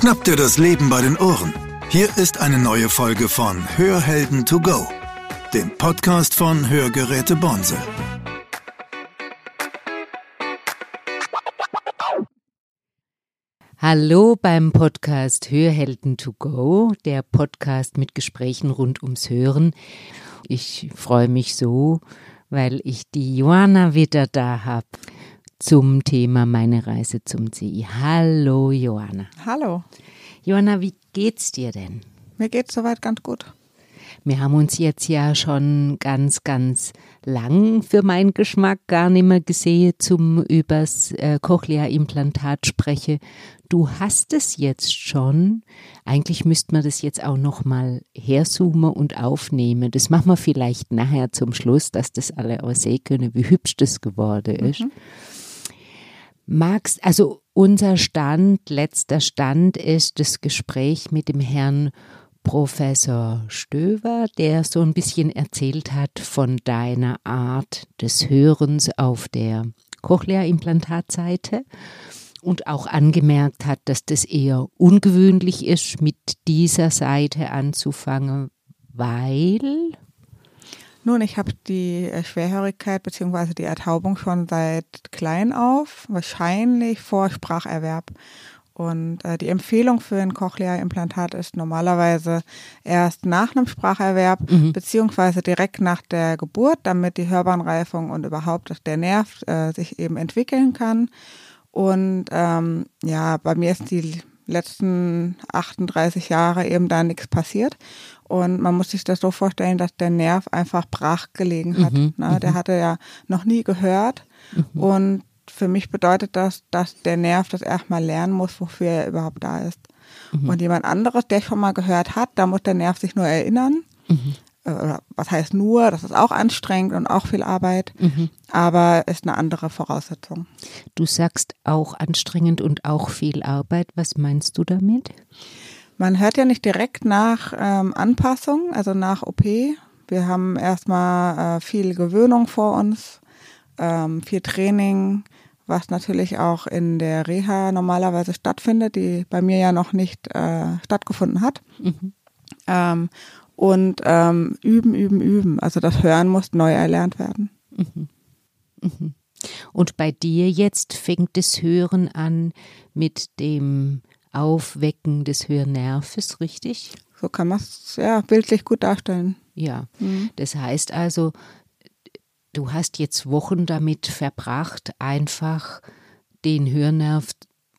Schnapp dir das Leben bei den Ohren. Hier ist eine neue Folge von Hörhelden to go, dem Podcast von Hörgeräte Bonse. Hallo beim Podcast Hörhelden to go, der Podcast mit Gesprächen rund ums Hören. Ich freue mich so, weil ich die Joanna wieder da habe zum Thema meine Reise zum CI. Hallo Joanna. Hallo. Joanna, wie geht's dir denn? Mir geht's soweit ganz gut. Wir haben uns jetzt ja schon ganz, ganz lang für meinen Geschmack gar nicht mehr gesehen, zum übers äh, Cochlea-Implantat spreche. Du hast es jetzt schon. Eigentlich müsste man das jetzt auch noch mal herzoomen und aufnehmen. Das machen wir vielleicht nachher zum Schluss, dass das alle auch sehen können, wie hübsch das geworden ist. Mhm. Magst, also unser Stand, letzter Stand ist das Gespräch mit dem Herrn Professor Stöver, der so ein bisschen erzählt hat von deiner Art des Hörens auf der Cochlea-Implantatseite und auch angemerkt hat, dass das eher ungewöhnlich ist, mit dieser Seite anzufangen, weil nun, ich habe die äh, Schwerhörigkeit bzw. die Ertaubung schon seit klein auf, wahrscheinlich vor Spracherwerb. Und äh, die Empfehlung für ein Cochlea-Implantat ist normalerweise erst nach einem Spracherwerb mhm. beziehungsweise direkt nach der Geburt, damit die Hörbahnreifung und überhaupt der Nerv äh, sich eben entwickeln kann. Und ähm, ja, bei mir ist die letzten 38 Jahre eben da nichts passiert. Und man muss sich das so vorstellen, dass der Nerv einfach brach gelegen hat. Mhm, ne? Der mhm. hatte ja noch nie gehört. Mhm. Und für mich bedeutet das, dass der Nerv das erstmal lernen muss, wofür er überhaupt da ist. Mhm. Und jemand anderes, der schon mal gehört hat, da muss der Nerv sich nur erinnern. Äh, was heißt nur, das ist auch anstrengend und auch viel Arbeit, mhm. aber ist eine andere Voraussetzung. Du sagst auch anstrengend und auch viel Arbeit. Was meinst du damit? Man hört ja nicht direkt nach ähm, Anpassung, also nach OP. Wir haben erstmal äh, viel Gewöhnung vor uns, ähm, viel Training, was natürlich auch in der Reha normalerweise stattfindet, die bei mir ja noch nicht äh, stattgefunden hat. Mhm. Ähm, und ähm, üben, üben, üben. Also das Hören muss neu erlernt werden. Mhm. Mhm. Und bei dir jetzt fängt das Hören an mit dem Aufwecken des Hörnerves, richtig? So kann man es ja bildlich gut darstellen. Ja, mhm. das heißt also, du hast jetzt Wochen damit verbracht, einfach den Hörnerv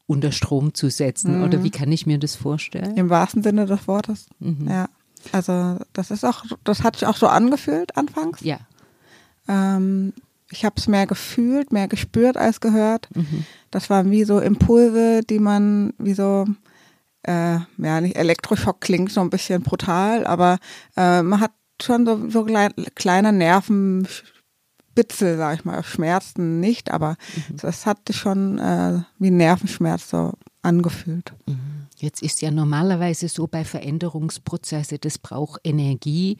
unter Strom zu setzen. Mhm. Oder wie kann ich mir das vorstellen? Im wahrsten Sinne des Wortes. Mhm. Ja. Also das ist auch, das hat sich auch so angefühlt anfangs. Ja. Ähm, ich habe es mehr gefühlt, mehr gespürt als gehört. Mhm. Das waren wie so Impulse, die man wie so, äh, ja nicht Elektroschock klingt so ein bisschen brutal, aber äh, man hat schon so, so kleine Nervenbitzel, sag ich mal, Schmerzen nicht, aber mhm. das hatte schon äh, wie Nervenschmerz so angefühlt. Mhm. Jetzt ist ja normalerweise so bei Veränderungsprozessen, das braucht Energie.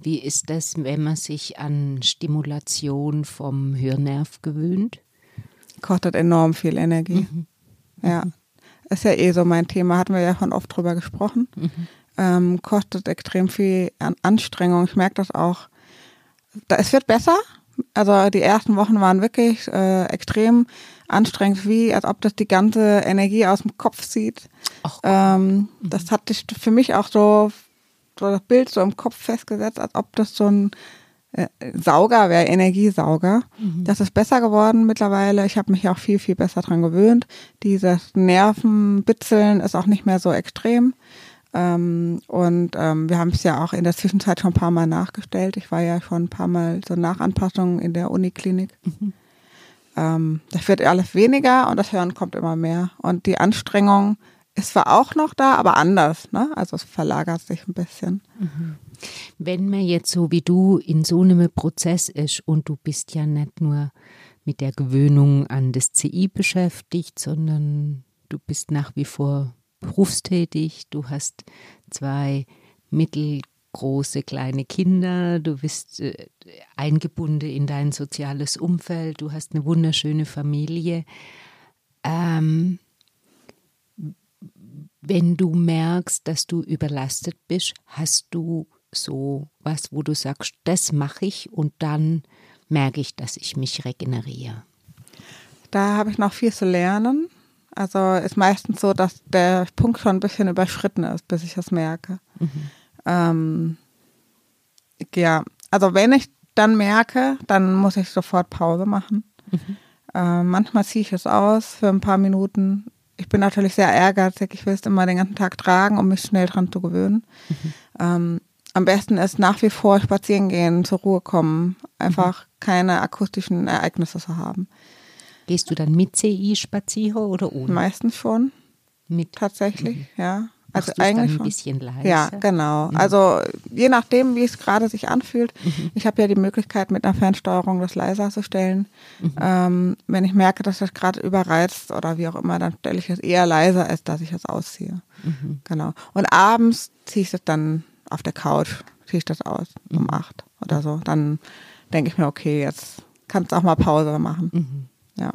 Wie ist das, wenn man sich an Stimulation vom Hörnerv gewöhnt? Kostet enorm viel Energie. Mhm. Ja, ist ja eh so mein Thema, hatten wir ja schon oft drüber gesprochen. Mhm. Ähm, kostet extrem viel an Anstrengung. Ich merke das auch. Es wird besser. Also die ersten Wochen waren wirklich äh, extrem anstrengend, wie als ob das die ganze Energie aus dem Kopf zieht. Ähm, mhm. Das hat sich für mich auch so, so das Bild so im Kopf festgesetzt, als ob das so ein äh, Sauger wäre, Energiesauger. Mhm. Das ist besser geworden mittlerweile. Ich habe mich auch viel, viel besser dran gewöhnt. Dieses Nervenbitzeln ist auch nicht mehr so extrem. Ähm, und ähm, wir haben es ja auch in der Zwischenzeit schon ein paar Mal nachgestellt. Ich war ja schon ein paar Mal so Nachanpassungen in der Uniklinik. Mhm ähm, das wird alles weniger und das Hören kommt immer mehr. Und die Anstrengung ist zwar auch noch da, aber anders. Ne? Also es verlagert sich ein bisschen. Mhm. Wenn man jetzt so wie du in so einem Prozess ist und du bist ja nicht nur mit der Gewöhnung an das CI beschäftigt, sondern du bist nach wie vor berufstätig, du hast zwei mittel große, kleine Kinder, du bist äh, eingebunden in dein soziales Umfeld, du hast eine wunderschöne Familie. Ähm, Wenn du merkst, dass du überlastet bist, hast du so was, wo du sagst, das mache ich und dann merke ich, dass ich mich regeneriere. Da habe ich noch viel zu lernen. Also ist meistens so, dass der Punkt schon ein bisschen überschritten ist, bis ich das merke. Mhm. Ähm, ja, also wenn ich dann merke, dann muss ich sofort Pause machen. Mhm. Äh, manchmal ziehe ich es aus für ein paar Minuten. Ich bin natürlich sehr ehrgeizig. Ich will es immer den ganzen Tag tragen, um mich schnell dran zu gewöhnen. Mhm. Ähm, am besten ist nach wie vor spazieren gehen, zur Ruhe kommen, einfach mhm. keine akustischen Ereignisse zu haben. Gehst du dann mit CI spazieren oder ohne? Meistens schon. Mit? Tatsächlich, mhm. ja. Also Machst eigentlich dann ein bisschen leiser. Ja, genau. Mhm. Also je nachdem, wie es gerade sich anfühlt. Mhm. Ich habe ja die Möglichkeit, mit einer Fernsteuerung das leiser zu stellen. Mhm. Ähm, wenn ich merke, dass das gerade überreizt oder wie auch immer, dann stelle ich es eher leiser, als dass ich es ausziehe. Mhm. Genau. Und abends ziehe ich das dann auf der Couch, ziehe ich das aus um mhm. acht oder so. Dann denke ich mir, okay, jetzt kannst du auch mal Pause machen. Mhm. Ja.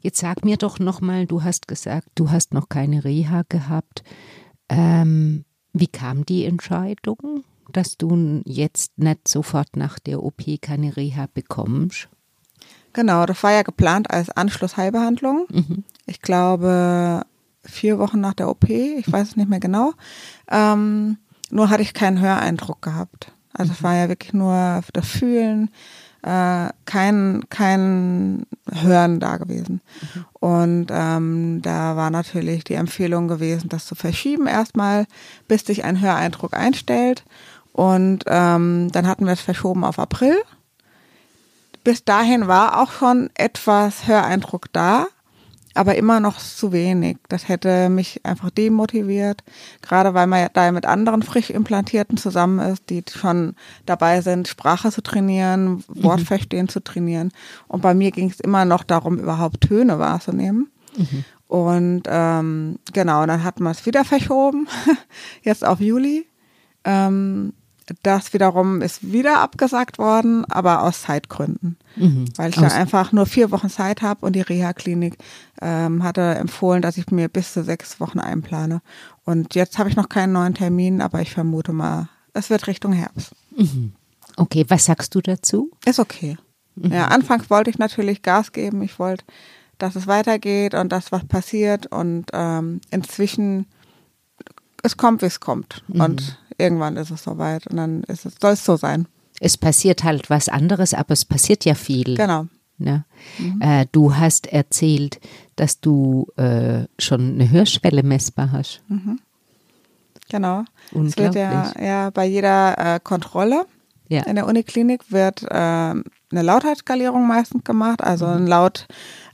Jetzt sag mir doch nochmal, du hast gesagt, du hast noch keine Reha gehabt. Ähm, wie kam die Entscheidung, dass du jetzt nicht sofort nach der OP keine Reha bekommst? Genau, das war ja geplant als Anschlussheilbehandlung. Mhm. Ich glaube vier Wochen nach der OP, ich weiß es nicht mehr genau. Ähm, nur hatte ich keinen Höreindruck gehabt. Also mhm. es war ja wirklich nur das Fühlen, äh, kein, kein Hören da gewesen. Mhm. Und ähm, da war natürlich die Empfehlung gewesen, das zu verschieben erstmal, bis sich ein Höreindruck einstellt. Und ähm, dann hatten wir es verschoben auf April. Bis dahin war auch schon etwas Höreindruck da aber immer noch zu wenig. Das hätte mich einfach demotiviert, gerade weil man ja da mit anderen frisch implantierten zusammen ist, die schon dabei sind, Sprache zu trainieren, Wortverstehen mhm. zu trainieren. Und bei mir ging es immer noch darum, überhaupt Töne wahrzunehmen. Mhm. Und ähm, genau, dann hat man es wieder verschoben, jetzt auf Juli. Ähm, das wiederum ist wieder abgesagt worden, aber aus Zeitgründen. Mhm. Weil ich da einfach nur vier Wochen Zeit habe und die Reha-Klinik ähm, hatte empfohlen, dass ich mir bis zu sechs Wochen einplane. Und jetzt habe ich noch keinen neuen Termin, aber ich vermute mal, es wird Richtung Herbst. Mhm. Okay, was sagst du dazu? Ist okay. Mhm. Ja, anfangs wollte ich natürlich Gas geben. Ich wollte, dass es weitergeht und dass was passiert. Und ähm, inzwischen, es kommt, wie es kommt. Mhm. Und irgendwann ist es soweit und dann ist es, soll es so sein. Es passiert halt was anderes, aber es passiert ja viel. Genau. Ne? Mhm. Äh, du hast erzählt, dass du äh, schon eine Hörschwelle messbar hast. Mhm. Genau. Es wird ja, ja bei jeder äh, Kontrolle ja. in der Uniklinik wird äh, eine Lautheitsskalierung meistens gemacht, also mhm. ein Laut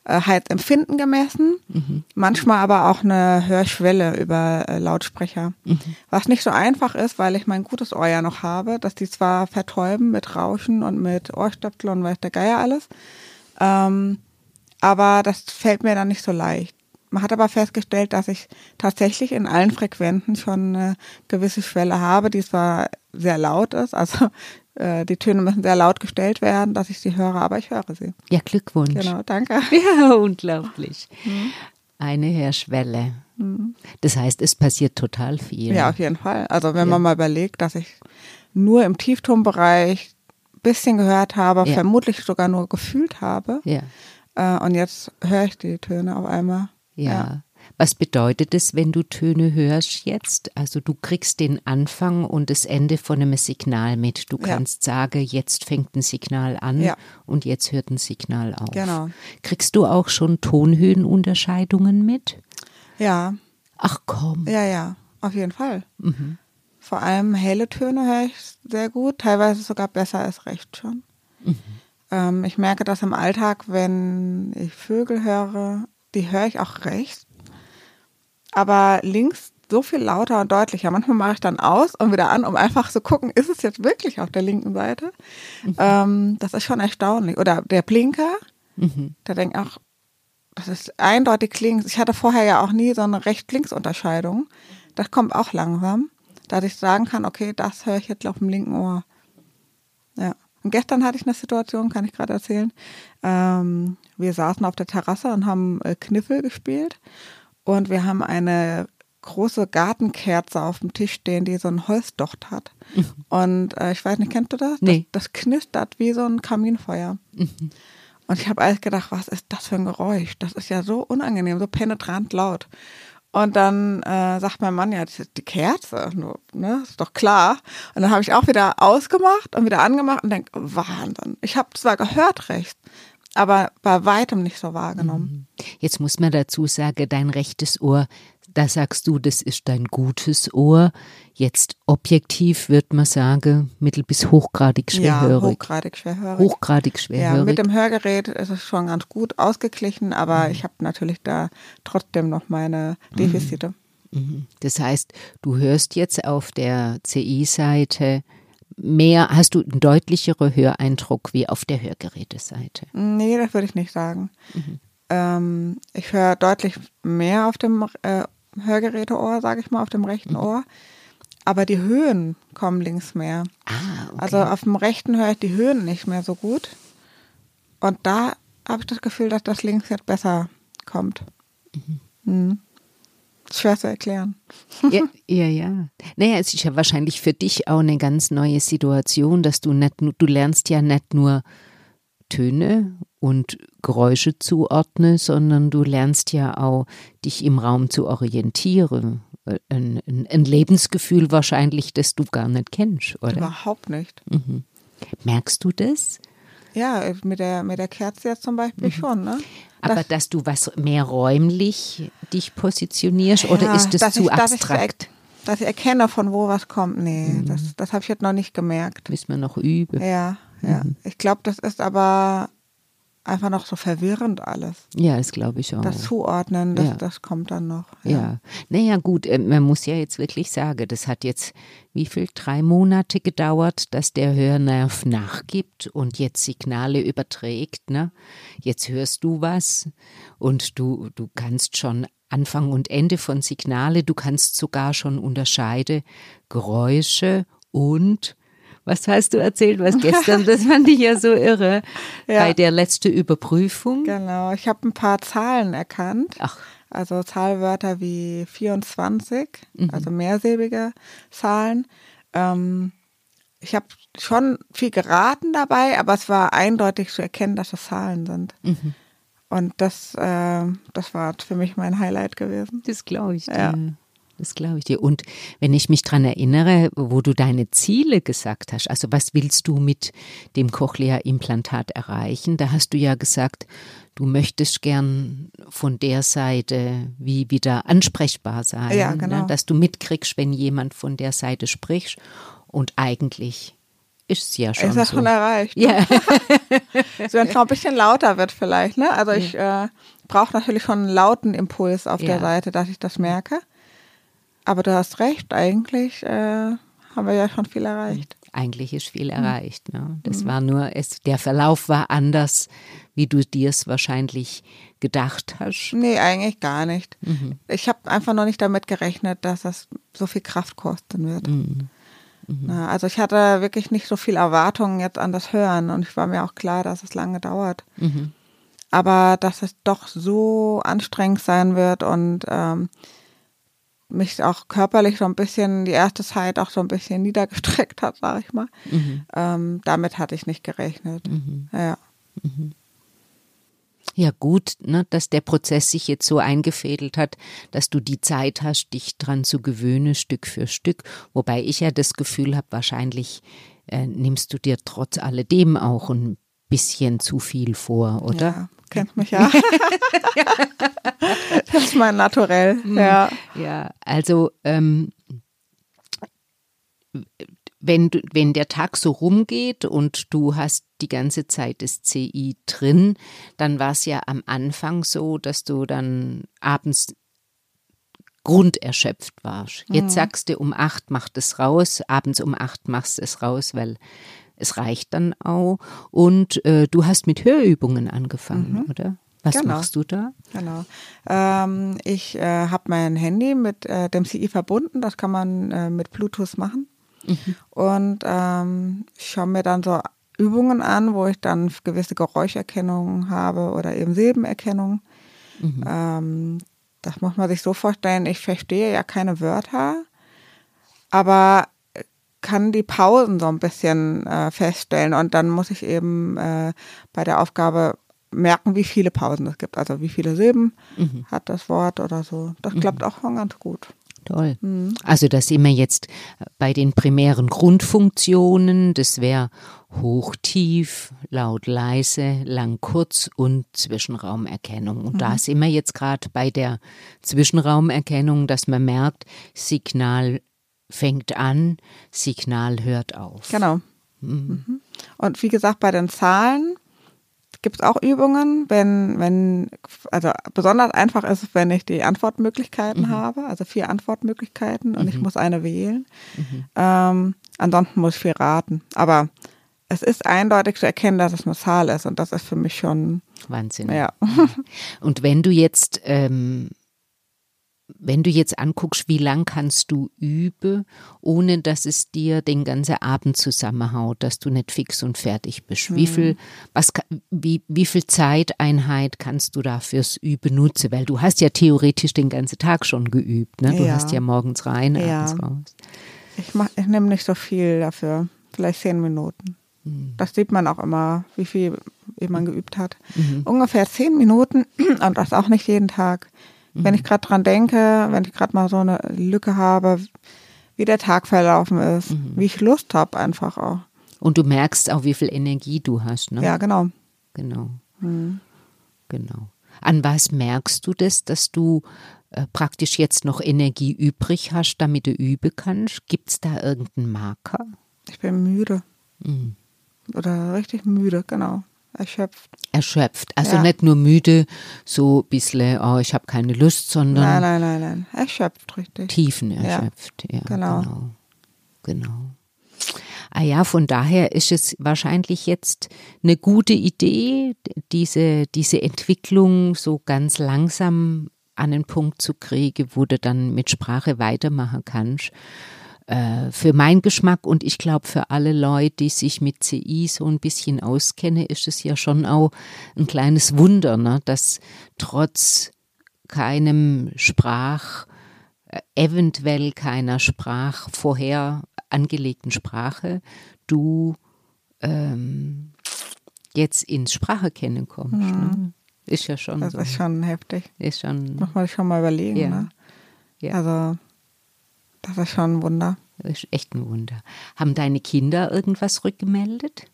Heizempfinden gemessen, mhm. manchmal aber auch eine Hörschwelle über äh, Lautsprecher. Mhm. Was nicht so einfach ist, weil ich mein gutes Ohr ja noch habe, dass die zwar vertäuben mit Rauschen und mit Ohrstöpsel und weiß der Geier alles, ähm, aber das fällt mir dann nicht so leicht. Man hat aber festgestellt, dass ich tatsächlich in allen Frequenzen schon eine gewisse Schwelle habe, die zwar sehr laut ist, also äh, die Töne müssen sehr laut gestellt werden, dass ich sie höre, aber ich höre sie. Ja, Glückwunsch. Genau, danke. Ja, unglaublich. Mhm. Eine Hörschwelle. Mhm. Das heißt, es passiert total viel. Ja, auf jeden Fall. Also wenn ja. man mal überlegt, dass ich nur im Tieftonbereich ein bisschen gehört habe, ja. vermutlich sogar nur gefühlt habe. Ja. Äh, und jetzt höre ich die Töne auf einmal. Ja. ja. Was bedeutet es, wenn du Töne hörst jetzt? Also du kriegst den Anfang und das Ende von einem Signal mit. Du kannst ja. sagen, jetzt fängt ein Signal an ja. und jetzt hört ein Signal auf. Genau. Kriegst du auch schon Tonhöhenunterscheidungen mit? Ja. Ach komm. Ja, ja, auf jeden Fall. Mhm. Vor allem helle Töne höre ich sehr gut, teilweise sogar besser als recht schon. Mhm. Ähm, ich merke das im Alltag, wenn ich Vögel höre, die höre ich auch recht aber links so viel lauter und deutlicher. Manchmal mache ich dann aus und wieder an, um einfach zu gucken, ist es jetzt wirklich auf der linken Seite? Mhm. Ähm, das ist schon erstaunlich. Oder der Blinker, mhm. da denke ich auch, das ist eindeutig links. Ich hatte vorher ja auch nie so eine Recht-Links-Unterscheidung. Das kommt auch langsam, dass ich sagen kann, okay, das höre ich jetzt auf dem linken Ohr. Ja. Und gestern hatte ich eine Situation, kann ich gerade erzählen. Ähm, wir saßen auf der Terrasse und haben äh, Kniffel gespielt und wir haben eine große Gartenkerze auf dem Tisch stehen, die so ein Holzdocht hat. Mhm. Und äh, ich weiß nicht, kennst du das? Nee. Das, das knistert wie so ein Kaminfeuer. Mhm. Und ich habe alles gedacht, was ist das für ein Geräusch? Das ist ja so unangenehm, so penetrant laut. Und dann äh, sagt mein Mann, ja, die Kerze, ne, ist doch klar. Und dann habe ich auch wieder ausgemacht und wieder angemacht und denke, Wahnsinn. Ich habe zwar gehört recht, aber bei weitem nicht so wahrgenommen. Mhm. Jetzt muss man dazu sagen, dein rechtes Ohr da sagst du, das ist dein gutes Ohr. Jetzt objektiv wird man sagen, mittel- bis hochgradig schwerhörig. Ja, hochgradig schwerhörig. Hochgradig schwerhörig. Ja, mit dem Hörgerät ist es schon ganz gut ausgeglichen, aber mhm. ich habe natürlich da trotzdem noch meine Defizite. Mhm. mhm. Das heißt, du hörst jetzt auf der CI-Seite mehr, hast du einen deutlicheren Höreindruck wie auf der Hörgeräteseite? Nee, das würde ich nicht sagen. Mhm. Ähm, ich höre deutlich mehr auf dem äh, Hörgeräteohr, sage ich mal, auf dem rechten mhm. Ohr. Aber die Höhen kommen links mehr. Ah, okay. Also auf dem rechten höre ich die Höhen nicht mehr so gut. Und da habe ich das Gefühl, dass das links jetzt besser kommt. Mhm. Schwer zu erklären. Ja, ja, ja. Naja, es ist ja wahrscheinlich für dich auch eine ganz neue Situation, dass du nicht, du lernst ja nicht nur Töne und Geräusche zuordnen, sondern du lernst ja auch, dich im Raum zu orientieren. Ein, ein, ein Lebensgefühl wahrscheinlich, das du gar nicht kennst, oder? Überhaupt nicht. Mhm. Merkst du das? Ja, mit der, mit der Kerze jetzt zum Beispiel mhm. schon, ne? Aber das, dass du was mehr räumlich dich positionierst ja, oder ist das zu ich, abstrakt? Dass ich, dass ich erkenne, von wo was kommt. Nee, mhm. das, das habe ich jetzt noch nicht gemerkt. Müssen wir noch üben. Ja, ja. Mhm. Ich glaube, das ist aber einfach noch so verwirrend alles. Ja, das glaube ich auch. Das Zuordnen, das, ja. das kommt dann noch. Ja. ja. Naja, gut, äh, man muss ja jetzt wirklich sagen, das hat jetzt wie viel? Drei Monate gedauert, dass der Hörnerv nachgibt und jetzt Signale überträgt. Ne? Jetzt hörst du was und du, du kannst schon Anfang und Ende von Signale, du kannst sogar schon unterscheiden Geräusche und was hast du erzählt, was gestern? Das fand ich ja so irre. Ja. Bei der letzten Überprüfung. Genau, ich habe ein paar Zahlen erkannt. Ach. Also Zahlwörter wie 24, mhm. also mehrsilbige Zahlen. Ähm, ich habe schon viel geraten dabei, aber es war eindeutig zu erkennen, dass es Zahlen sind. Mhm. Und das, äh, das war für mich mein Highlight gewesen. Das glaube ich. Dir. Ja. Das glaube ich dir. Und wenn ich mich daran erinnere, wo du deine Ziele gesagt hast, also was willst du mit dem Cochlea-Implantat erreichen? Da hast du ja gesagt, du möchtest gern von der Seite wie wieder ansprechbar sein. Ja, ne? genau. Ne? Dass du mitkriegst, wenn jemand von der Seite spricht. Und eigentlich ist es ja schon. Ist das so. schon erreicht? Ja. so, wenn es noch ein bisschen lauter wird vielleicht, ne? Also ich äh, brauche natürlich schon einen lauten Impuls auf ja. der Seite, dass ich das merke. Aber du hast recht, eigentlich äh, haben wir ja schon viel erreicht. Eigentlich ist viel erreicht. Ne? Das mhm. war nur, es, der Verlauf war anders, wie du dir es wahrscheinlich gedacht hast. Nee, eigentlich gar nicht. Mhm. Ich habe einfach noch nicht damit gerechnet, dass das so viel Kraft kosten wird. Mhm. Mhm. Na, also ich hatte wirklich nicht so viel Erwartungen jetzt an das Hören und ich war mir auch klar, dass es lange dauert. Mhm. Aber dass es doch so anstrengend sein wird und ähm, mich auch körperlich so ein bisschen, die erste Zeit auch so ein bisschen niedergestreckt hat, sag ich mal. Mhm. Ähm, damit hatte ich nicht gerechnet. Mhm. Ja. Mhm. Ja, gut, ne, dass der Prozess sich jetzt so eingefädelt hat, dass du die Zeit hast, dich dran zu gewöhnen, Stück für Stück. Wobei ich ja das Gefühl habe, wahrscheinlich äh, nimmst du dir trotz alledem auch ein bisschen zu viel vor, oder? Ja, kennt mich ja. das ist mein Naturell, mhm. ja. Ja, also ähm, wenn, du, wenn der Tag so rumgeht und du hast die ganze Zeit das CI drin, dann war es ja am Anfang so, dass du dann abends grunderschöpft warst. Jetzt mhm. sagst du, um acht macht es raus, abends um acht machst du es raus, weil es reicht dann auch. Und äh, du hast mit Hörübungen angefangen, mhm. oder? Was genau. machst du da? Genau. Ähm, ich äh, habe mein Handy mit äh, dem CI verbunden. Das kann man äh, mit Bluetooth machen. Mhm. Und ähm, ich schaue mir dann so Übungen an, wo ich dann gewisse Geräuscherkennung habe oder eben Silbenerkennung. Mhm. Ähm, das muss man sich so vorstellen, ich verstehe ja keine Wörter, aber kann die Pausen so ein bisschen äh, feststellen und dann muss ich eben äh, bei der Aufgabe merken, wie viele Pausen es gibt, also wie viele Silben mhm. hat das Wort oder so. Das mhm. klappt auch schon ganz gut. Toll. Mhm. Also da sind wir jetzt bei den primären Grundfunktionen. Das wäre hoch, tief, laut, leise, lang, kurz und Zwischenraumerkennung. Und mhm. da sind wir jetzt gerade bei der Zwischenraumerkennung, dass man merkt, Signal fängt an, Signal hört auf. Genau. Mhm. mhm. Und wie gesagt, bei den Zahlen gibt es auch Übungen, wenn, wenn, also besonders einfach ist es, wenn ich die Antwortmöglichkeiten mhm. habe, also vier Antwortmöglichkeiten und mhm. ich muss eine wählen. Mhm. Ähm, ansonsten muss ich viel raten. Aber es ist eindeutig zu erkennen, dass es eine Zahl ist und das ist für mich schon Wahnsinn. Ja. Und wenn du jetzt ähm, wenn du jetzt anguckst, wie lang kannst du üben, ohne dass es dir den ganzen Abend zusammenhaut, dass du nicht fix und fertig bist? Mhm. Wie viel, was, wie, wie viel Zeiteinheit kannst du da fürs Üben nutzen? Weil du hast ja theoretisch den ganzen Tag schon geübt, ne? Du ja. hast ja morgens rein, ja. abends raus. Ich, mach, ich nehme nicht so viel dafür, vielleicht zehn Minuten. Mhm. Das sieht man auch immer, wie viel man geübt hat. Mhm. Ungefähr zehn Minuten und das auch nicht jeden Tag. Wenn ich gerade dran denke, wenn ich gerade mal so eine Lücke habe, wie der Tag verlaufen ist, mhm. wie ich Lust habe einfach auch. Und du merkst auch, wie viel Energie du hast, ne? Ja, genau. Genau. Mhm. Genau. An was merkst du das, dass du äh, praktisch jetzt noch Energie übrig hast, damit du üben kannst? Gibt es da irgendeinen Marker? Ich bin müde. Mhm. Oder richtig müde, genau. Erschöpft. Erschöpft. Also ja. nicht nur müde, so ein bisschen, oh, ich habe keine Lust, sondern. Nein, nein, nein, nein. Erschöpft, richtig. Tiefen erschöpft, ja. ja genau. genau. Genau. Ah ja, von daher ist es wahrscheinlich jetzt eine gute Idee, diese, diese Entwicklung so ganz langsam an den Punkt zu kriegen, wo du dann mit Sprache weitermachen kannst. Äh, für meinen Geschmack und ich glaube für alle Leute, die sich mit CI so ein bisschen auskennen, ist es ja schon auch ein kleines Wunder, ne, dass trotz keinem Sprach, äh, eventuell keiner Sprach vorher angelegten Sprache, du ähm, jetzt ins Sprache kennen kommst. Ne? Mhm. Ne? Ist ja schon. Das so. ist schon heftig. Ist schon. Muss man sich schon mal überlegen. Ja. Ne? Ja. Also das ist schon ein Wunder. Das ist echt ein Wunder. Haben deine Kinder irgendwas rückgemeldet?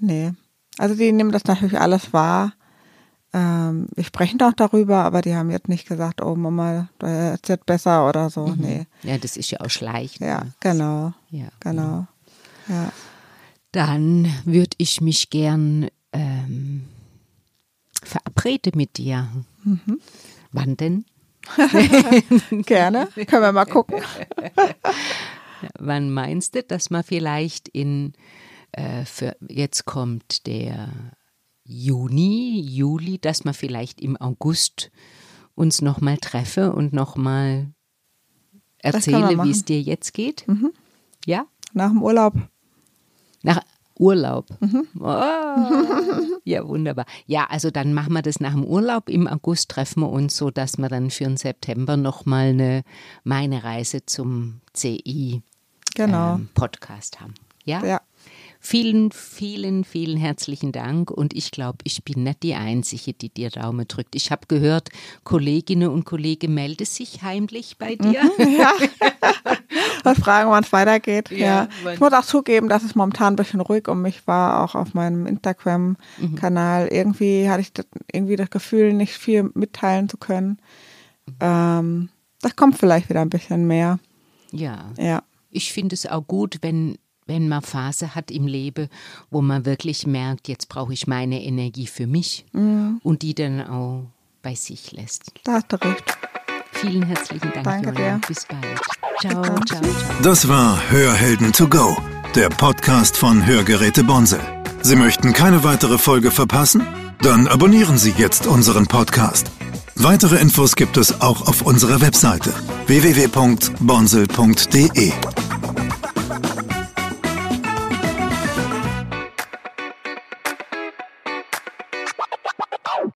Nee. Also die nehmen das natürlich alles wahr. Ähm, wir sprechen doch darüber, aber die haben jetzt nicht gesagt, oh Mama, es wird besser oder so. Mhm. Nee. Ja, das ist ja auch schleichend. Ja, ne? genau. Ja, genau. Ja. Dann würde ich mich gern ähm, verabreden mit dir. Mhm. Wann denn? Gerne, können wir mal gucken. Wann meinst du, dass man vielleicht in, äh, für, jetzt kommt der Juni, Juli, dass man vielleicht im August uns nochmal treffe und nochmal erzähle, wie es dir jetzt geht? Mhm. Ja? Nach dem Urlaub. Nach, Urlaub. Mhm. Oh, ja, wunderbar. Ja, also dann machen wir das nach dem Urlaub. Im August treffen wir uns, so dass wir dann für den September nochmal eine meine Reise zum CI genau. ähm, Podcast haben. Ja? Ja. Vielen, vielen, vielen herzlichen Dank. Und ich glaube, ich bin nicht die Einzige, die dir Daumen drückt. Ich habe gehört, Kolleginnen und Kollegen melden sich heimlich bei dir. Mhm, ja. und fragen, wann es weitergeht. Ja, ja. Ich muss auch zugeben, dass es momentan ein bisschen ruhig um mich war, auch auf meinem Instagram-Kanal. Mhm. Irgendwie hatte ich das, irgendwie das Gefühl, nicht viel mitteilen zu können. Mhm. Ähm, das kommt vielleicht wieder ein bisschen mehr. Ja. Ja. Ich finde es auch gut, wenn wenn man Phase hat im Leben, wo man wirklich merkt, jetzt brauche ich meine Energie für mich mhm. und die dann auch bei sich lässt. Da hast du recht. Vielen herzlichen Dank, Danke Jola. Dir. Bis bald. Ciao, ciao, ciao. Das war Hörhelden to go, der Podcast von Hörgeräte Bonsel. Sie möchten keine weitere Folge verpassen? Dann abonnieren Sie jetzt unseren Podcast. Weitere Infos gibt es auch auf unserer Webseite www.bonsel.de.